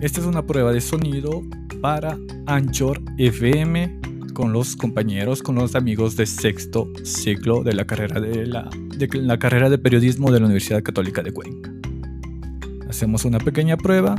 Esta es una prueba de sonido para Anchor FM con los compañeros, con los amigos de sexto ciclo de la carrera de la, de la carrera de periodismo de la Universidad Católica de Cuenca. Hacemos una pequeña prueba